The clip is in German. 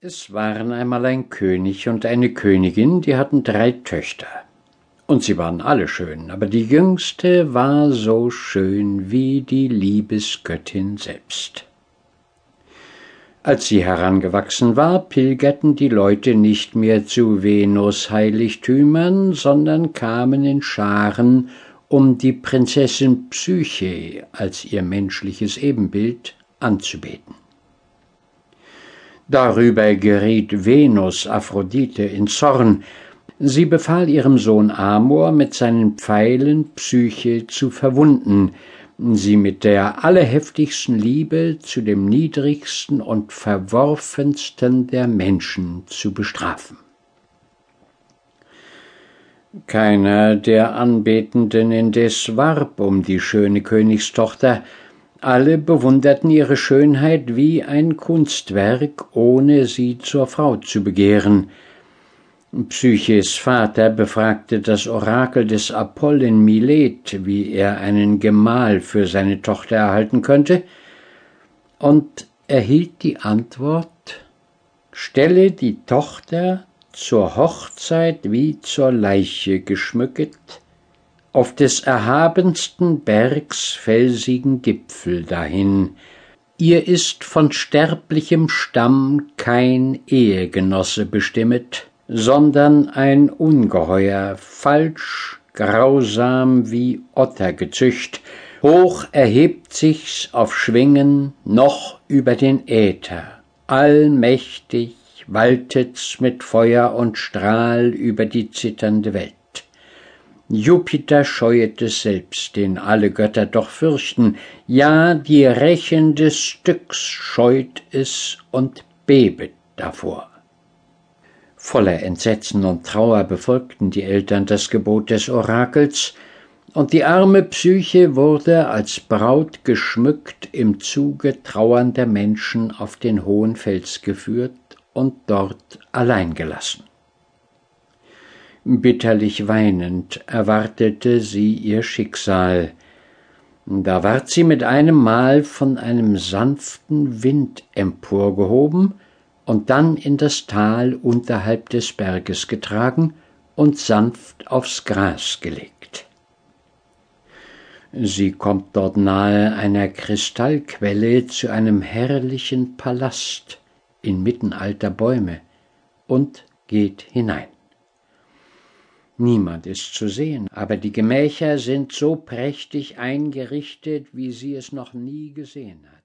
Es waren einmal ein König und eine Königin, die hatten drei Töchter. Und sie waren alle schön, aber die jüngste war so schön wie die Liebesgöttin selbst. Als sie herangewachsen war, pilgerten die Leute nicht mehr zu Venus Heiligtümern, sondern kamen in Scharen, um die Prinzessin Psyche als ihr menschliches Ebenbild anzubeten. Darüber geriet Venus Aphrodite in Zorn. Sie befahl ihrem Sohn Amor, mit seinen Pfeilen Psyche zu verwunden, sie mit der allerheftigsten Liebe zu dem niedrigsten und verworfensten der Menschen zu bestrafen. Keiner der Anbetenden indes warb um die schöne Königstochter, alle bewunderten ihre Schönheit wie ein Kunstwerk, ohne sie zur Frau zu begehren. Psyches Vater befragte das Orakel des Apoll in Milet, wie er einen Gemahl für seine Tochter erhalten könnte, und erhielt die Antwort Stelle die Tochter zur Hochzeit wie zur Leiche geschmücket, auf des erhabensten Bergs felsigen Gipfel dahin, ihr ist von sterblichem Stamm kein Ehegenosse bestimmet, sondern ein Ungeheuer, falsch, grausam wie Ottergezücht, hoch erhebt sich's auf Schwingen noch über den Äther, allmächtig waltet's mit Feuer und Strahl über die zitternde Welt. Jupiter scheuet es selbst, den alle Götter doch fürchten, ja, die Rechen des Stücks scheut es und bebet davor. Voller Entsetzen und Trauer befolgten die Eltern das Gebot des Orakels, und die arme Psyche wurde als Braut geschmückt im Zuge trauernder Menschen auf den hohen Fels geführt und dort allein gelassen. Bitterlich weinend erwartete sie ihr Schicksal. Da ward sie mit einem Mal von einem sanften Wind emporgehoben und dann in das Tal unterhalb des Berges getragen und sanft aufs Gras gelegt. Sie kommt dort nahe einer Kristallquelle zu einem herrlichen Palast inmitten alter Bäume und geht hinein. Niemand ist zu sehen, aber die Gemächer sind so prächtig eingerichtet, wie sie es noch nie gesehen hat.